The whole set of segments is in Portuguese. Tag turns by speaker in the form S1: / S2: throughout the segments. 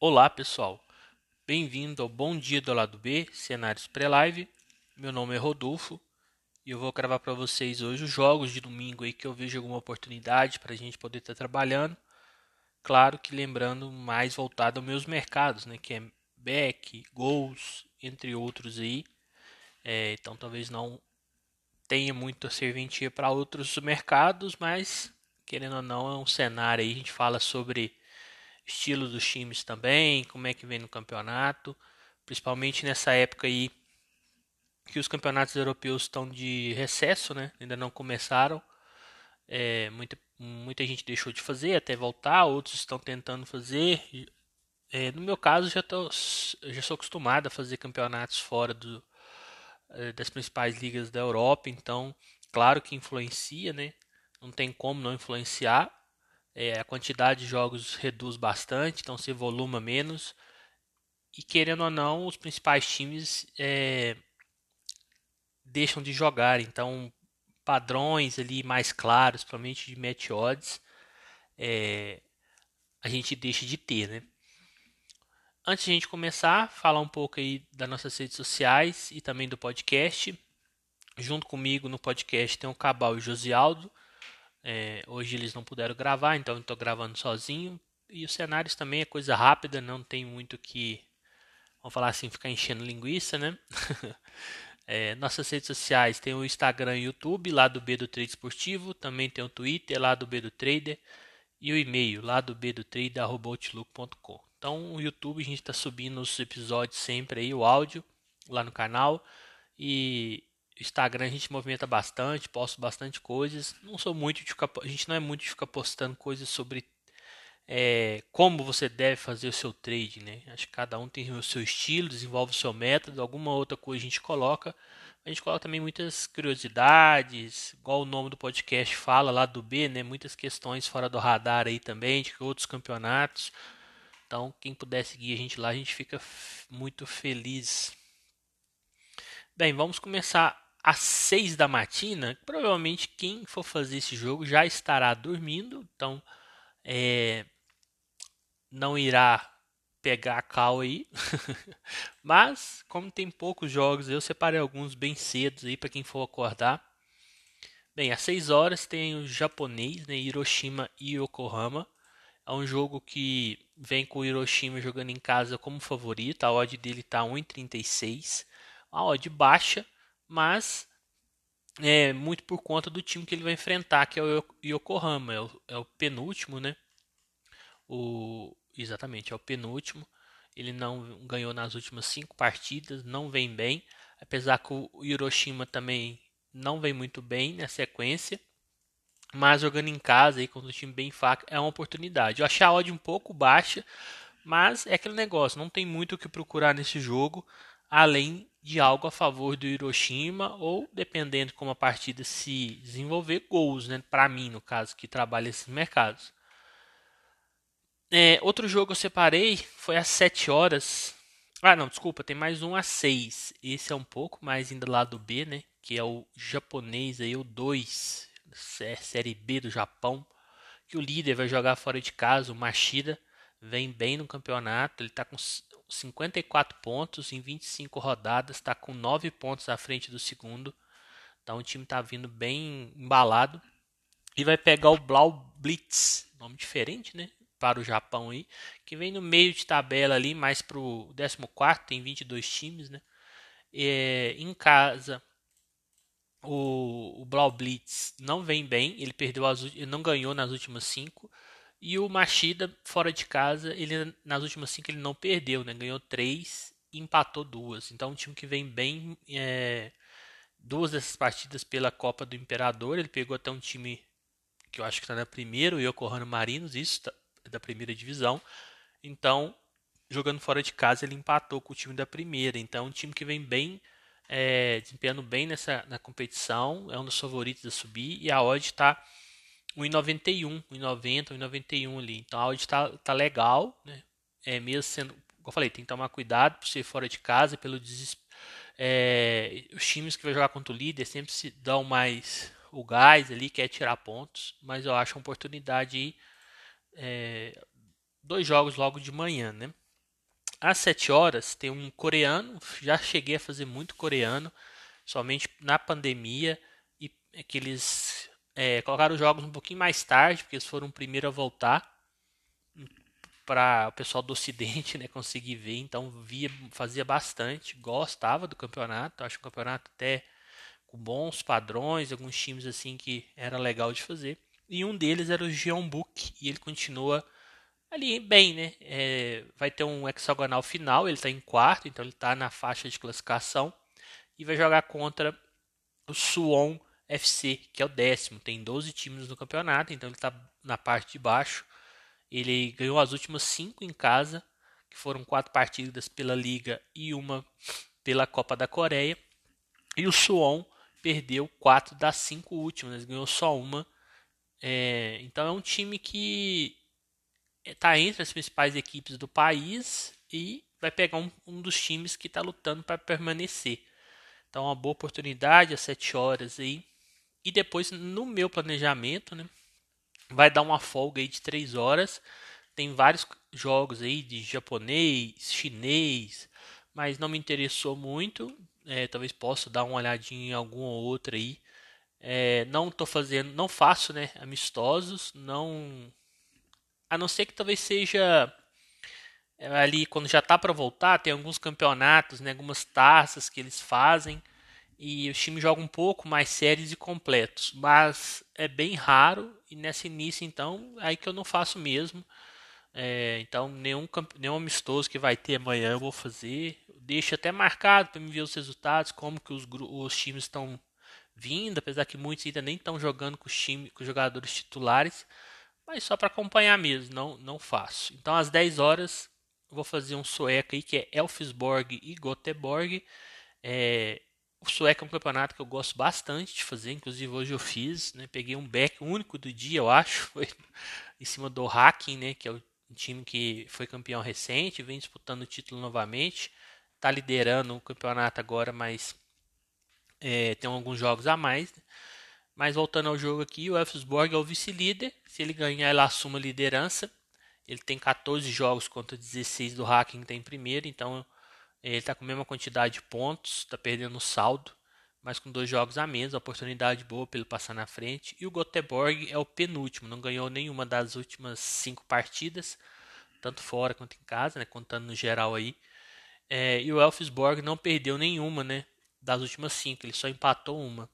S1: Olá pessoal, bem-vindo ao Bom Dia do Lado B, cenários pré-live. Meu nome é Rodolfo e eu vou gravar para vocês hoje os jogos de domingo aí que eu vejo alguma oportunidade para a gente poder estar tá trabalhando. Claro que lembrando mais voltado aos meus mercados, né, que é back, gols, entre outros aí. É, então talvez não tenha muita serventia para outros mercados, mas querendo ou não é um cenário aí, a gente fala sobre estilo dos times também, como é que vem no campeonato, principalmente nessa época aí que os campeonatos europeus estão de recesso, né? Ainda não começaram. É, muita, muita gente deixou de fazer até voltar, outros estão tentando fazer. É, no meu caso, já, tô, já sou acostumado a fazer campeonatos fora do, é, das principais ligas da Europa, então, claro que influencia, né? Não tem como não influenciar. É, a quantidade de jogos reduz bastante, então se voluma menos. E querendo ou não, os principais times é, deixam de jogar. Então, padrões ali mais claros, principalmente de match odds, é, a gente deixa de ter, né? Antes de a gente começar, falar um pouco aí das nossas redes sociais e também do podcast. Junto comigo no podcast tem o Cabal e o Josialdo. É, hoje eles não puderam gravar, então estou gravando sozinho. E os cenários também é coisa rápida, não tem muito que, vamos falar assim, ficar enchendo linguiça, né? É, nossas redes sociais tem o Instagram e o YouTube, lá do B do Trade Esportivo, também tem o Twitter, lá do B do Trader, e o e-mail, lá do B do Trader. Então, o YouTube a gente está subindo os episódios sempre aí, o áudio, lá no canal, e Instagram a gente movimenta bastante, posto bastante coisas. Não sou muito de ficar, a gente não é muito de ficar postando coisas sobre é, como você deve fazer o seu trade, né? Acho que cada um tem o seu estilo, desenvolve o seu método, alguma outra coisa a gente coloca. A gente coloca também muitas curiosidades, igual o nome do podcast fala lá do B, né? Muitas questões fora do radar aí também, de outros campeonatos. Então, quem puder seguir a gente lá, a gente fica muito feliz. Bem, vamos começar às 6 da matina. Provavelmente quem for fazer esse jogo já estará dormindo. Então, é, não irá pegar a cal aí. Mas, como tem poucos jogos, eu separei alguns bem cedos aí para quem for acordar. Bem, às 6 horas tem o japonês, né, Hiroshima e Yokohama. É um jogo que vem com o Hiroshima jogando em casa como favorito. A odd dele está 1,36. A odd baixa, mas é muito por conta do time que ele vai enfrentar, que é o Yokohama. É o, é o penúltimo, né? O, exatamente, é o penúltimo. Ele não ganhou nas últimas cinco partidas, não vem bem. Apesar que o Hiroshima também não vem muito bem na sequência. Mas jogando em casa aí contra um time bem fraco é uma oportunidade. Eu achei a odd um pouco baixa, mas é aquele negócio, não tem muito o que procurar nesse jogo, além de algo a favor do Hiroshima ou dependendo como a partida se desenvolver, gols, né? Para mim, no caso, que trabalha esses mercados. É, outro jogo eu separei foi às 7 horas. Ah, não, desculpa, tem mais um às 6. Esse é um pouco mais ainda lá do B, né? Que é o japonês aí, o 2, Série B do Japão. Que o líder vai jogar fora de casa, o Machida. Vem bem no campeonato, ele está com 54 pontos em 25 rodadas, está com 9 pontos à frente do segundo. Então o time está vindo bem embalado. E vai pegar o Blau Blitz, nome diferente, né? para o Japão aí, que vem no meio de tabela ali, mais para o 14, tem 22 times, né? É, em casa, o, o Blau Blitz não vem bem, ele perdeu as, ele não ganhou nas últimas cinco. E o Machida, fora de casa, ele nas últimas cinco ele não perdeu, né? Ganhou três e empatou duas. Então, um time que vem bem. É, duas dessas partidas pela Copa do Imperador. Ele pegou até um time que eu acho que está na primeira, o Yokohama Marinos. Isso tá, da primeira divisão. Então, jogando fora de casa, ele empatou com o time da primeira. Então, um time que vem bem, é, desempenhando bem nessa na competição, é um dos favoritos a subir. E a odd está 1,91, 1,90, 1,91 ali. Então, a odd está tá legal, né? É, mesmo sendo, como eu falei, tem que tomar cuidado por ser fora de casa, pelo desespero. É, os times que vai jogar contra o líder sempre se dão mais o gás ali, quer tirar pontos, mas eu acho uma oportunidade é, dois jogos logo de manhã, né? Às 7 horas tem um coreano, já cheguei a fazer muito coreano, somente na pandemia, e que eles é, colocaram os jogos um pouquinho mais tarde, porque eles foram o primeiro a voltar para o pessoal do Ocidente né, conseguir ver, então via, fazia bastante, gostava do campeonato, acho o campeonato até com bons padrões, alguns times assim que era legal de fazer. E um deles era o Jeonbuk, e ele continua ali bem, né? É, vai ter um hexagonal final, ele está em quarto, então ele está na faixa de classificação, e vai jogar contra o Suwon FC, que é o décimo, tem 12 times no campeonato, então ele está na parte de baixo. Ele ganhou as últimas cinco em casa, que foram quatro partidas pela Liga e uma pela Copa da Coreia. E o Suwon perdeu quatro das cinco últimas, ganhou só uma. É, então é um time que está entre as principais equipes do país e vai pegar um, um dos times que está lutando para permanecer. Então, uma boa oportunidade às 7 horas aí. E depois, no meu planejamento, né, vai dar uma folga aí de 3 horas. Tem vários jogos aí de japonês, chinês, mas não me interessou muito. É, talvez possa dar uma olhadinha em alguma outra aí. É, não tô fazendo, não faço, né, amistosos, não a não ser que talvez seja é, ali quando já está para voltar, tem alguns campeonatos, né, algumas taças que eles fazem e os times jogam um pouco mais sérios e completos, mas é bem raro e nessa início então aí que eu não faço mesmo. É, então nenhum, nenhum amistoso que vai ter amanhã eu vou fazer. Deixo até marcado para me ver os resultados, como que os, os times estão vindo, apesar que muitos ainda nem estão jogando com os, time, com os jogadores titulares, mas só para acompanhar mesmo, não, não faço. Então às 10 horas vou fazer um sueco aí que é Elfsborg e Göteborg. É, o sueco é um campeonato que eu gosto bastante de fazer, inclusive hoje eu fiz, né? Peguei um back único do dia, eu acho, foi em cima do Hacking, né? Que é o time que foi campeão recente, vem disputando o título novamente, está liderando o campeonato agora, mas é, tem alguns jogos a mais. Né? Mas voltando ao jogo aqui, o Elfsborg é o vice-líder. Se ele ganhar, ele assume a liderança. Ele tem 14 jogos contra 16 do Hacking que tem primeiro, então ele está com a mesma quantidade de pontos, está perdendo o saldo, mas com dois jogos a menos, oportunidade boa ele passar na frente. E o Göteborg é o penúltimo, não ganhou nenhuma das últimas cinco partidas, tanto fora quanto em casa, né, contando no geral aí. É, e o Elfsborg não perdeu nenhuma, né, das últimas cinco, ele só empatou uma.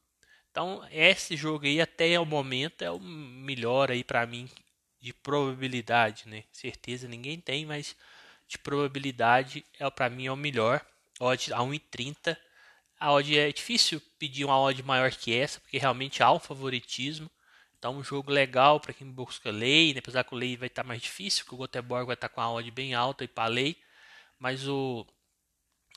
S1: Então esse jogo aí até o momento é o melhor aí para mim de probabilidade, né? Certeza ninguém tem, mas de probabilidade é para mim é o melhor. Odd a 1,30. A odd é difícil pedir uma odd maior que essa, porque realmente há um favoritismo. Então um jogo legal para quem busca lei, né? apesar que o lei vai estar tá mais difícil, porque o Göteborg vai estar tá com a odd bem alta e para lei, mas o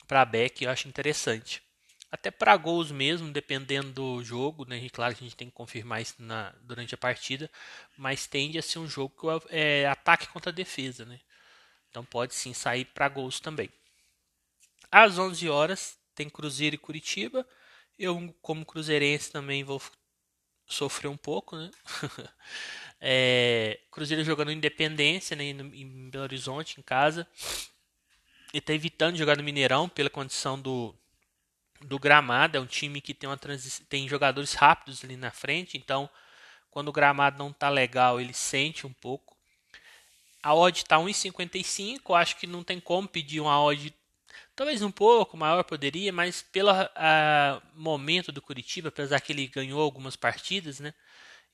S1: para back eu acho interessante até para gols mesmo, dependendo do jogo, né? Claro que a gente tem que confirmar isso na, durante a partida, mas tende a ser um jogo que é ataque contra defesa, né? Então pode sim sair para gols também. Às 11 horas tem Cruzeiro e Curitiba. Eu, como cruzeirense, também vou sofrer um pouco, né? é, Cruzeiro jogando Independência, né? Em Belo Horizonte, em casa. E está evitando jogar no Mineirão pela condição do, do gramado. É um time que tem, uma tem jogadores rápidos ali na frente, então quando o gramado não está legal, ele sente um pouco. A odd está 1,55, acho que não tem como pedir uma odd talvez um pouco maior poderia, mas pelo momento do Curitiba, apesar que ele ganhou algumas partidas, né,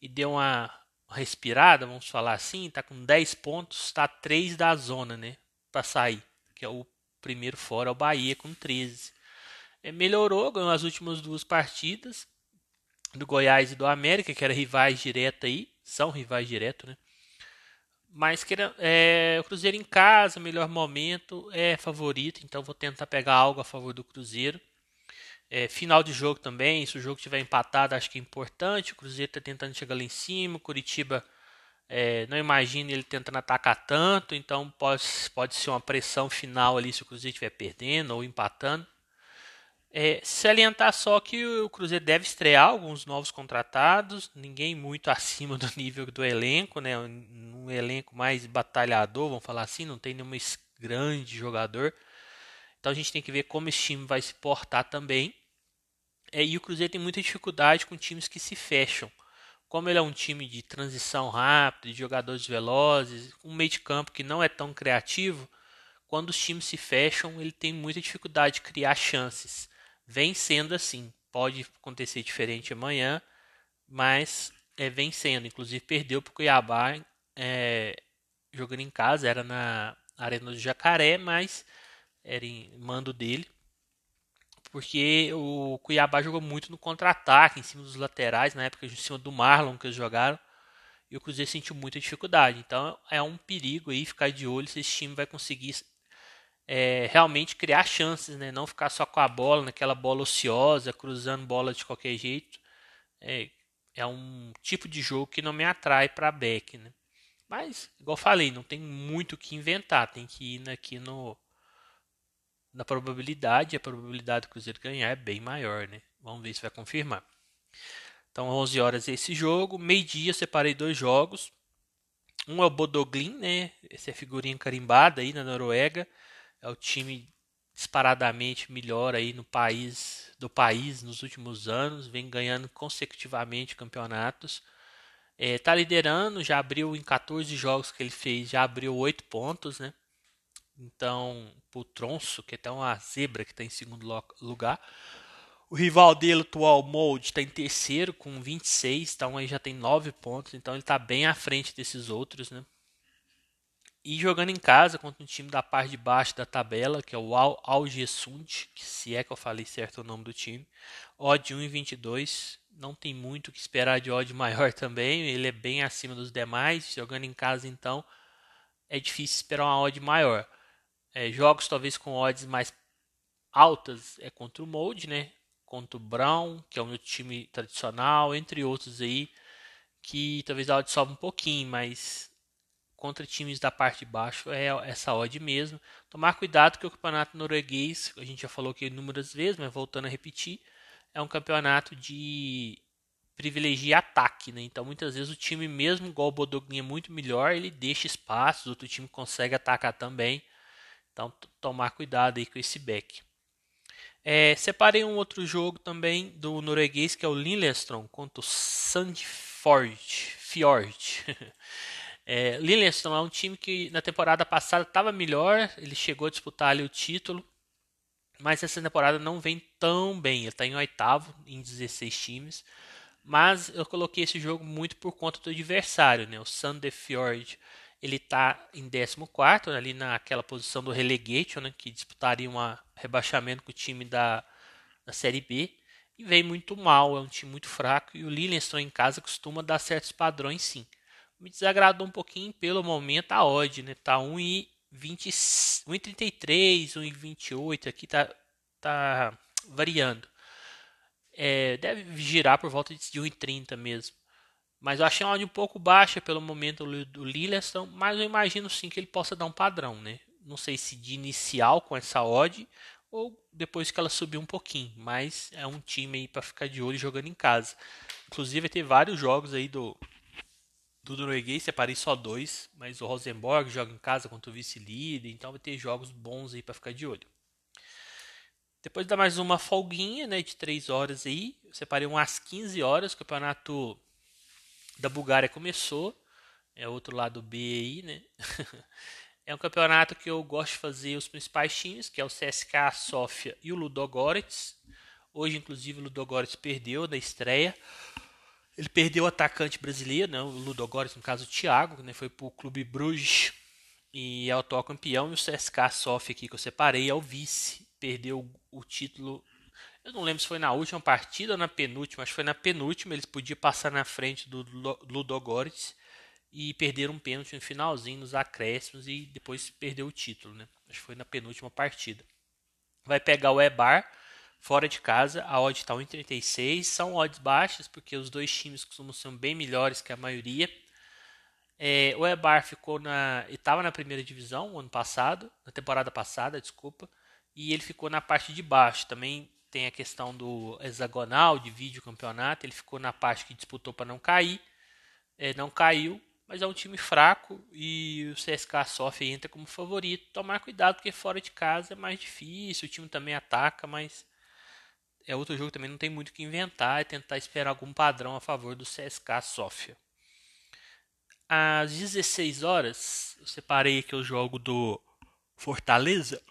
S1: e deu uma respirada, vamos falar assim, está com 10 pontos, está 3 da zona, né, para sair, que é o primeiro fora, o Bahia com 13. É, melhorou, ganhou as últimas duas partidas do Goiás e do América, que eram rivais direto aí, são rivais direto, né? Mas que é, o Cruzeiro em casa, melhor momento, é favorito, então vou tentar pegar algo a favor do Cruzeiro. É, final de jogo também, se o jogo estiver empatado, acho que é importante. O Cruzeiro está tentando chegar lá em cima, o Curitiba é, não imagino ele tentando atacar tanto, então pode, pode ser uma pressão final ali se o Cruzeiro estiver perdendo ou empatando. É, salientar só que o Cruzeiro deve estrear alguns novos contratados, ninguém muito acima do nível do elenco, né? Um elenco mais batalhador, vamos falar assim, não tem nenhuma grande jogador. Então a gente tem que ver como esse time vai se portar também. É, e o Cruzeiro tem muita dificuldade com times que se fecham. Como ele é um time de transição rápida, de jogadores velozes, um meio de campo que não é tão criativo, quando os times se fecham, ele tem muita dificuldade de criar chances. Vem sendo assim. Pode acontecer diferente amanhã, mas é, vem sendo. Inclusive perdeu para o Cuiabá é, jogando em casa, era na Arena do Jacaré, mas era em mando dele. Porque o Cuiabá jogou muito no contra-ataque, em cima dos laterais, na época em cima do Marlon que eles jogaram. E o Cruzeiro sentiu muita dificuldade. Então é um perigo aí ficar de olho se esse time vai conseguir é, realmente criar chances, né? Não ficar só com a bola, naquela bola ociosa, cruzando bola de qualquer jeito. É, é um tipo de jogo que não me atrai para back, né? Mas, igual falei, não tem muito o que inventar, tem que ir aqui no na probabilidade, a probabilidade do Cruzeiro ganhar é bem maior, né? Vamos ver se vai confirmar. Então, 11 horas esse jogo, meio-dia separei dois jogos. Um é o Bodoglin, né? Essa é figurinha carimbada aí na Noruega. É o time disparadamente melhor aí no país do país nos últimos anos, vem ganhando consecutivamente campeonatos. É, liderando, já abriu em 14 jogos que ele fez, já abriu 8 pontos, né? Então, o Tronço, que é até uma zebra que está em segundo lugar. O rival dele, atual Mold, está em terceiro com 26, então aí já tem 9 pontos, então ele está bem à frente desses outros, né? E jogando em casa contra um time da parte de baixo da tabela, que é o Al Algesund, que se é que eu falei certo o nome do time. Odd 1,22. Não tem muito o que esperar de odd maior também. Ele é bem acima dos demais. Jogando em casa, então, é difícil esperar uma odd maior. É, jogos talvez com odds mais altas é contra o Mold, né? Contra o Brown, que é o meu time tradicional, entre outros aí, que talvez a odd sobe um pouquinho, mas contra times da parte de baixo é essa odd mesmo. Tomar cuidado que o campeonato norueguês, a gente já falou aqui inúmeras vezes, mas voltando a repetir, é um campeonato de privilegia ataque, né? Então muitas vezes o time mesmo igual o Bodogni é muito melhor, ele deixa espaços, outro time consegue atacar também. Então tomar cuidado aí com esse back. É, separei um outro jogo também do norueguês que é o Lillestrøm contra o Sandfjord. Fjord. É, Lillestrøm é um time que na temporada passada estava melhor, ele chegou a disputar ali o título, mas essa temporada não vem tão bem. Ele está em oitavo em 16 times, mas eu coloquei esse jogo muito por conta do adversário, né? O Sandefjord ele está em 14 ali naquela posição do relegation, né? que disputaria um rebaixamento com o time da, da Série B. E vem muito mal, é um time muito fraco. E o Lillestrøm em casa costuma dar certos padrões sim me desagradou um pouquinho pelo momento a odd, né? Tá 1,33, 1,28 aqui tá tá variando. É, deve girar por volta de 1,30 mesmo. Mas eu achei uma odd um pouco baixa pelo momento do Lillestrøm, mas eu imagino sim que ele possa dar um padrão, né? Não sei se de inicial com essa odd ou depois que ela subir um pouquinho, mas é um time aí para ficar de olho jogando em casa. Inclusive vai ter vários jogos aí do do norueguês separei só dois, mas o Rosenborg joga em casa contra o vice-líder, então vai ter jogos bons aí para ficar de olho. Depois dá mais uma folguinha, né, de 3 horas aí. Eu separei umas 15 horas, o campeonato da Bulgária começou. É outro lado B aí, né? é um campeonato que eu gosto de fazer os principais times, que é o CSKA Sofia e o Ludogorets. Hoje, inclusive, o Ludogorets perdeu na estreia. Ele perdeu o atacante brasileiro, né, o Ludogorets, no caso o Thiago, né, foi para o Clube Bruges e é o atual campeão. E o CSK Sofia aqui que eu separei é o vice. Perdeu o título, eu não lembro se foi na última partida ou na penúltima, acho que foi na penúltima. Eles podiam passar na frente do Ludogorets e perderam um pênalti no finalzinho, nos acréscimos e depois perdeu o título. Né? Acho que foi na penúltima partida. Vai pegar o Ebar Fora de casa, a odd está 1,36. São odds baixas, porque os dois times costumam ser bem melhores que a maioria. É, o Ebar ficou na. estava na primeira divisão ano passado, na temporada passada, desculpa. E ele ficou na parte de baixo. Também tem a questão do hexagonal, de vídeo campeonato. Ele ficou na parte que disputou para não cair. É, não caiu. mas é um time fraco e o CSK sofre e entra como favorito. Tomar cuidado porque fora de casa é mais difícil, o time também ataca, mas é outro jogo também não tem muito o que inventar, é tentar esperar algum padrão a favor do CSK Sofia. Às 16 horas, eu separei aqui o jogo do Fortaleza.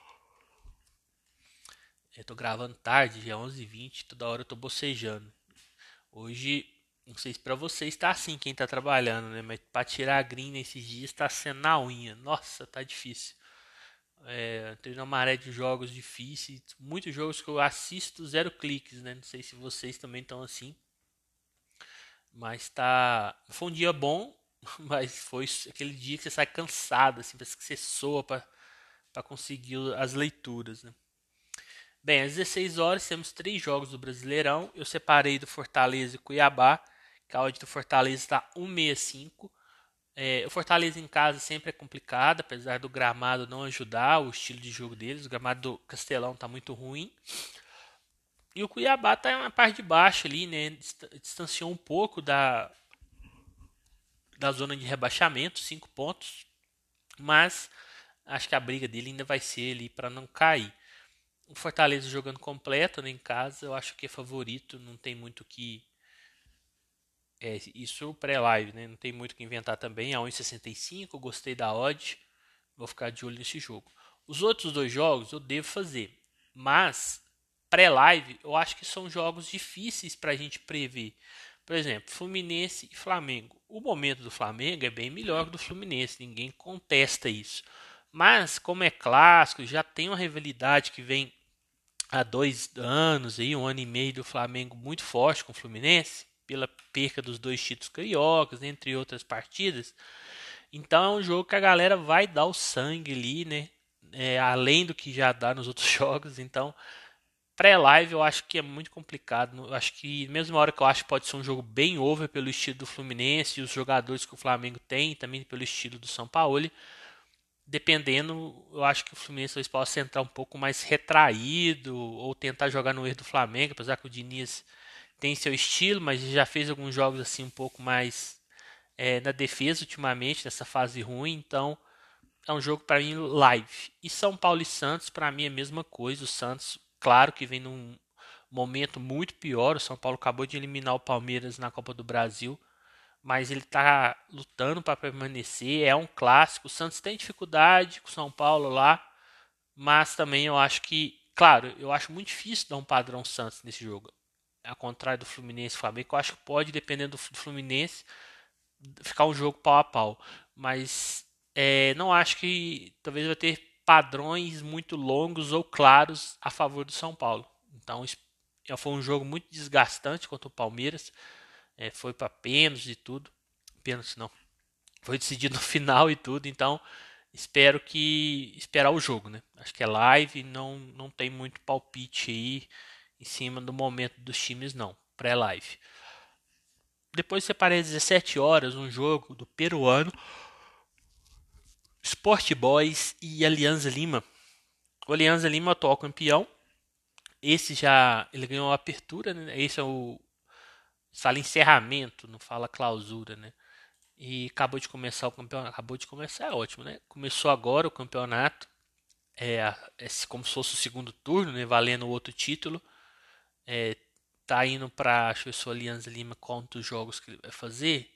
S1: Eu tô gravando tarde, já é 11h20, toda hora eu tô bocejando. Hoje não sei se para vocês está assim quem está trabalhando, né? Mas para tirar a green nesses dias está sendo na unha. Nossa, tá difícil. É, uma maré de jogos difíceis, muitos jogos que eu assisto zero cliques, né? Não sei se vocês também estão assim. Mas tá, foi um dia bom, mas foi aquele dia que você sai cansado, assim, parece que você soa para conseguir as leituras, né? Bem, às 16 horas temos três jogos do Brasileirão. Eu separei do Fortaleza e Cuiabá que a odd do Fortaleza está 1,65. É, o Fortaleza em casa sempre é complicado, apesar do gramado não ajudar o estilo de jogo deles. O gramado do Castelão está muito ruim. E o Cuiabá está na parte de baixo ali, né? Distanciou um pouco da, da zona de rebaixamento, 5 pontos. Mas acho que a briga dele ainda vai ser ali para não cair. O Fortaleza jogando completo né, em casa, eu acho que é favorito, não tem muito que é, isso pré-live, né? Não tem muito o que inventar também. A 1,65, gostei da odd. Vou ficar de olho nesse jogo. Os outros dois jogos eu devo fazer. Mas, pré-live, eu acho que são jogos difíceis para a gente prever. Por exemplo, Fluminense e Flamengo. O momento do Flamengo é bem melhor que do Fluminense. Ninguém contesta isso. Mas, como é clássico, já tem uma rivalidade que vem há dois anos, aí, um ano e meio do Flamengo muito forte com o Fluminense pela perca dos dois títulos cariocas, entre outras partidas. Então é um jogo que a galera vai dar o sangue ali, né? É, além do que já dá nos outros jogos. Então, pré-live eu acho que é muito complicado. Eu acho que, mesmo hora que eu acho que pode ser um jogo bem over pelo estilo do Fluminense e os jogadores que o Flamengo tem, também pelo estilo do São Paulo. Dependendo, eu acho que o Fluminense talvez possa entrar um pouco mais retraído ou tentar jogar no erro do Flamengo, apesar que o Diniz tem seu estilo, mas já fez alguns jogos assim um pouco mais é, na defesa ultimamente, nessa fase ruim, então é um jogo para mim live. E São Paulo e Santos, para mim é a mesma coisa. O Santos, claro que vem num momento muito pior. O São Paulo acabou de eliminar o Palmeiras na Copa do Brasil, mas ele está lutando para permanecer. É um clássico. O Santos tem dificuldade com o São Paulo lá, mas também eu acho que, claro, eu acho muito difícil dar um padrão Santos nesse jogo ao contrário do Fluminense e Flamengo, eu acho que pode, dependendo do Fluminense, ficar um jogo pau a pau. Mas é, não acho que talvez vai ter padrões muito longos ou claros a favor do São Paulo. Então foi um jogo muito desgastante contra o Palmeiras. É, foi para pênaltis e tudo. Pênaltis não. Foi decidido no final e tudo. Então espero que esperar o jogo, né? Acho que é live, não não tem muito palpite aí em cima do momento dos times, não. Pré-live. Depois separei às 17 horas um jogo do peruano Sport Boys e Alianza Lima. O Alianza Lima atual campeão. Esse já ele ganhou a apertura, né? Esse é o fala encerramento, não fala clausura, né? E acabou de começar o campeonato. Acabou de começar, é ótimo, né? Começou agora o campeonato. É, é como se fosse o segundo turno, né? Valendo o outro título é, tá indo para, ver se o Alianza Lima quantos jogos que ele vai fazer,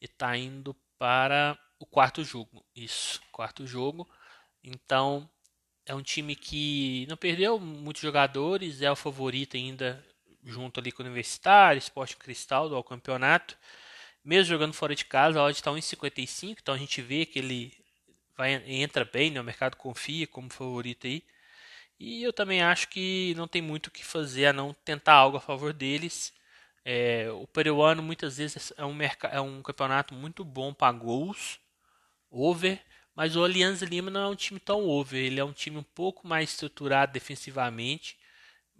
S1: e tá indo para o quarto jogo, isso, quarto jogo. Então, é um time que não perdeu muitos jogadores, é o favorito ainda junto ali com o Universitário, Esporte Cristal do campeonato. Mesmo jogando fora de casa, a odd está 1,55, então a gente vê que ele vai, entra bem, né? o mercado confia como favorito aí. E eu também acho que não tem muito o que fazer a não tentar algo a favor deles. É, o peruano muitas vezes é um, é um campeonato muito bom para gols, over, mas o Alianza Lima não é um time tão over, ele é um time um pouco mais estruturado defensivamente.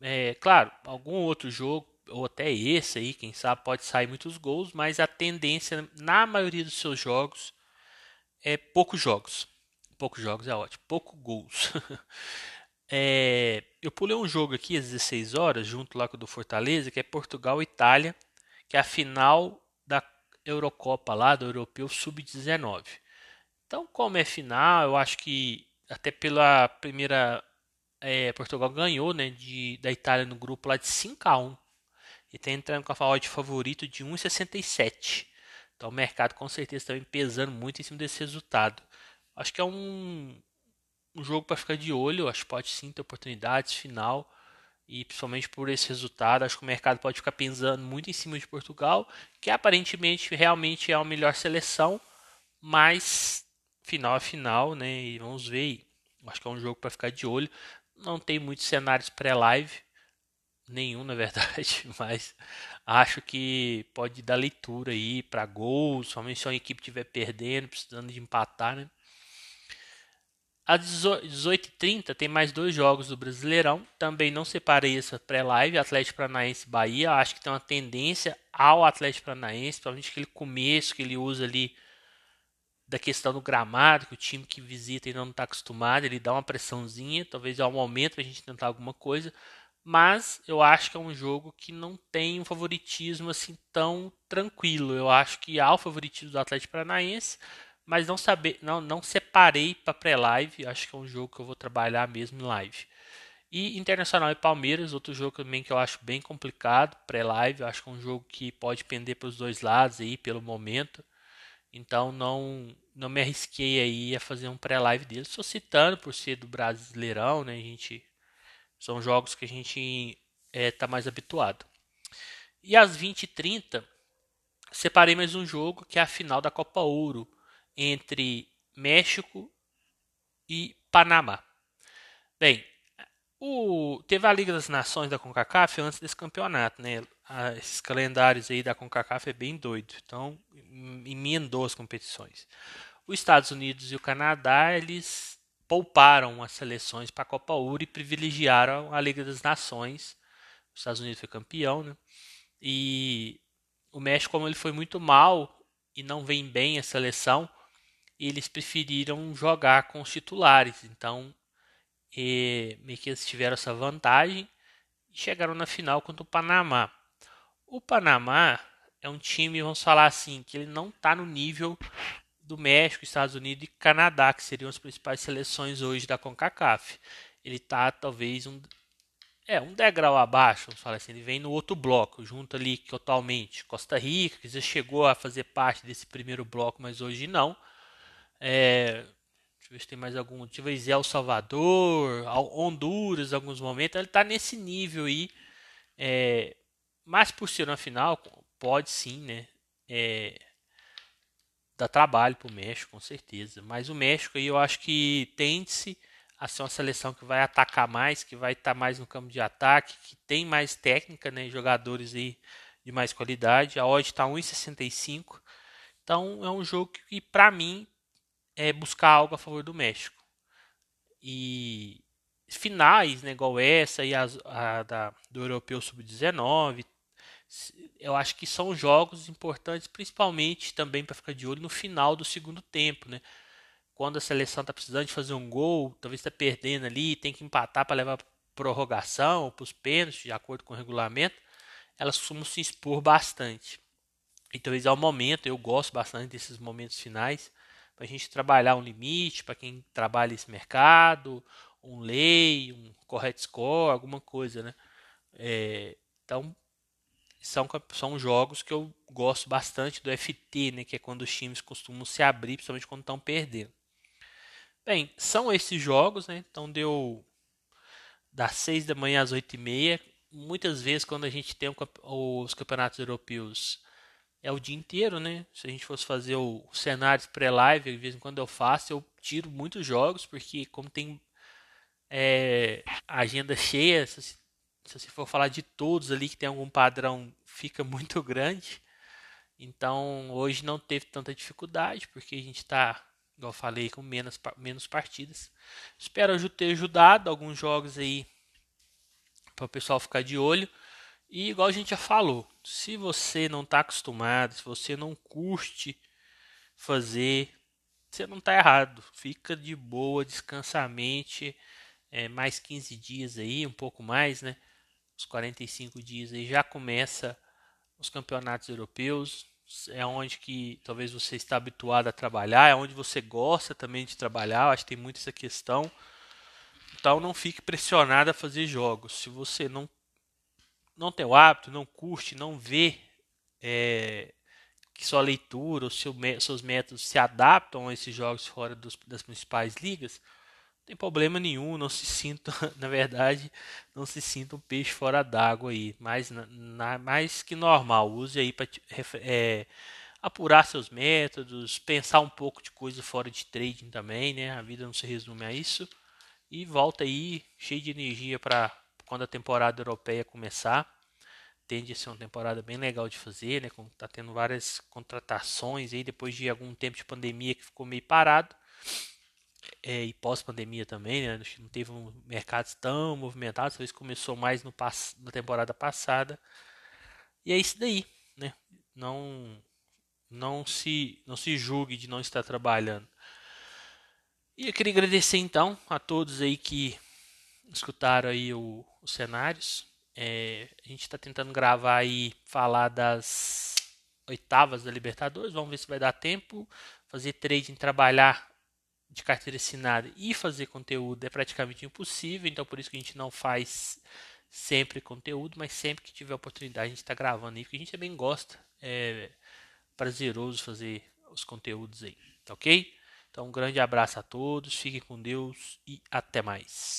S1: É, claro, algum outro jogo, ou até esse aí, quem sabe, pode sair muitos gols, mas a tendência na maioria dos seus jogos é poucos jogos. Poucos jogos é ótimo, pouco gols. É, eu pulei um jogo aqui às 16 horas, junto lá com o do Fortaleza, que é Portugal Itália, que é a final da Eurocopa lá do Europeu Sub-19. Então, como é final, eu acho que até pela primeira é, Portugal ganhou, né, de, da Itália no grupo lá de 5 a 1 e está entrando com a odd favorito de 1,67. Então o mercado com certeza também pesando muito em cima desse resultado. Acho que é um, um jogo para ficar de olho, acho que pode sim ter oportunidades final e principalmente por esse resultado, acho que o mercado pode ficar pensando muito em cima de Portugal, que aparentemente realmente é a melhor seleção, mas final a final, né? E vamos ver aí. Acho que é um jogo para ficar de olho. Não tem muitos cenários pré-live, nenhum na verdade, mas acho que pode dar leitura aí para gols, somente se a equipe estiver perdendo, precisando de empatar, né? Às 18h30 tem mais dois jogos do Brasileirão. Também não separei essa pré-live. Atlético Paranaense Bahia. Acho que tem uma tendência ao Atlético Paranaense, principalmente aquele começo que ele usa ali da questão do gramado, que o time que visita ainda não está acostumado, ele dá uma pressãozinha. Talvez é o momento para a gente tentar alguma coisa. Mas eu acho que é um jogo que não tem um favoritismo assim tão tranquilo. Eu acho que há o favoritismo do Atlético Paranaense mas não saber, não, não separei para pré-live. Acho que é um jogo que eu vou trabalhar mesmo em live. E Internacional e Palmeiras, outro jogo também que eu acho bem complicado, pré-live. Acho que é um jogo que pode pender para os dois lados aí pelo momento. Então não não me arrisquei aí a fazer um pré-live dele. Estou citando por ser do Brasileirão, né? A gente são jogos que a gente está é, tá mais habituado. E às 20h30, separei mais um jogo que é a final da Copa Ouro entre México e Panamá. Bem, o, teve a Liga das Nações da CONCACAF antes desse campeonato, né? Ah, esses calendários aí da CONCACAF é bem doido, então emendou as competições. Os Estados Unidos e o Canadá, eles pouparam as seleções para a Copa Ouro e privilegiaram a Liga das Nações. Os Estados Unidos foi campeão, né? E o México, como ele foi muito mal e não vem bem a seleção, eles preferiram jogar com os titulares. Então, e, meio que eles tiveram essa vantagem e chegaram na final contra o Panamá. O Panamá é um time, vamos falar assim, que ele não está no nível do México, Estados Unidos e Canadá, que seriam as principais seleções hoje da CONCACAF. Ele está talvez um é um degrau abaixo, vamos falar assim, ele vem no outro bloco, junto ali totalmente Costa Rica, que já chegou a fazer parte desse primeiro bloco, mas hoje não. É, deixa eu ver se tem mais algum. Tive El Salvador, Honduras, alguns momentos. Ele está nesse nível aí. É, mas por ser na final, pode sim, né? É, dá trabalho para o México, com certeza. Mas o México aí eu acho que tende-se a ser uma seleção que vai atacar mais, que vai estar tá mais no campo de ataque, que tem mais técnica, né? Jogadores aí de mais qualidade. A odd está 1,65. Então é um jogo que, para mim, é buscar algo a favor do México. E finais, né, igual essa e as, a da, do Europeu Sub-19, eu acho que são jogos importantes, principalmente também para ficar de olho no final do segundo tempo, né? Quando a seleção está precisando de fazer um gol, talvez está perdendo ali, tem que empatar para levar prorrogação para os pênaltis, de acordo com o regulamento, elas costumam se expor bastante. Então, talvez é o momento, eu gosto bastante desses momentos finais, para a gente trabalhar um limite, para quem trabalha esse mercado, um lei, um correct score, alguma coisa, né? É, então, são, são jogos que eu gosto bastante do FT, né? Que é quando os times costumam se abrir, principalmente quando estão perdendo. Bem, são esses jogos, né? Então deu das 6 da manhã às 8 e meia. Muitas vezes quando a gente tem os campeonatos europeus é o dia inteiro, né? Se a gente fosse fazer o, cenário pré-live, de vez em quando eu faço, eu tiro muitos jogos, porque como tem é, agenda cheia, se, se você for falar de todos ali que tem algum padrão, fica muito grande. Então hoje não teve tanta dificuldade, porque a gente está, igual eu falei, com menos, menos partidas. Espero ter ajudado alguns jogos aí para o pessoal ficar de olho. E igual a gente já falou, se você não está acostumado, se você não curte fazer, você não está errado. Fica de boa, descansa a mente. É, mais 15 dias aí, um pouco mais, né? Os 45 dias aí já começa os campeonatos europeus. é onde que talvez você está habituado a trabalhar, é onde você gosta também de trabalhar, acho que tem muito essa questão. Então não fique pressionado a fazer jogos. Se você não não tem o hábito, não curte, não vê é, que sua leitura, os seu, seus métodos se adaptam a esses jogos fora dos, das principais ligas, não tem problema nenhum, não se sinta, na verdade, não se sinta um peixe fora d'água aí, mais, na, mais que normal, use aí para é, apurar seus métodos, pensar um pouco de coisa fora de trading também, né? A vida não se resume a isso. E volta aí cheio de energia para quando a temporada europeia começar tende a ser uma temporada bem legal de fazer, né? Tá tendo várias contratações aí depois de algum tempo de pandemia que ficou meio parado. É, e pós-pandemia também, né? Não teve um mercado tão movimentado, talvez começou mais no na temporada passada. E é isso daí, né? Não não se não se julgue de não estar trabalhando. E eu queria agradecer então a todos aí que escutaram aí o, os cenários. É, a gente está tentando gravar e falar das oitavas da Libertadores. Vamos ver se vai dar tempo. Fazer trading, trabalhar de carteira assinada e fazer conteúdo é praticamente impossível. Então, por isso que a gente não faz sempre conteúdo, mas sempre que tiver oportunidade a gente está gravando aí, porque a gente também gosta. É prazeroso fazer os conteúdos aí, tá ok? Então, um grande abraço a todos, fiquem com Deus e até mais.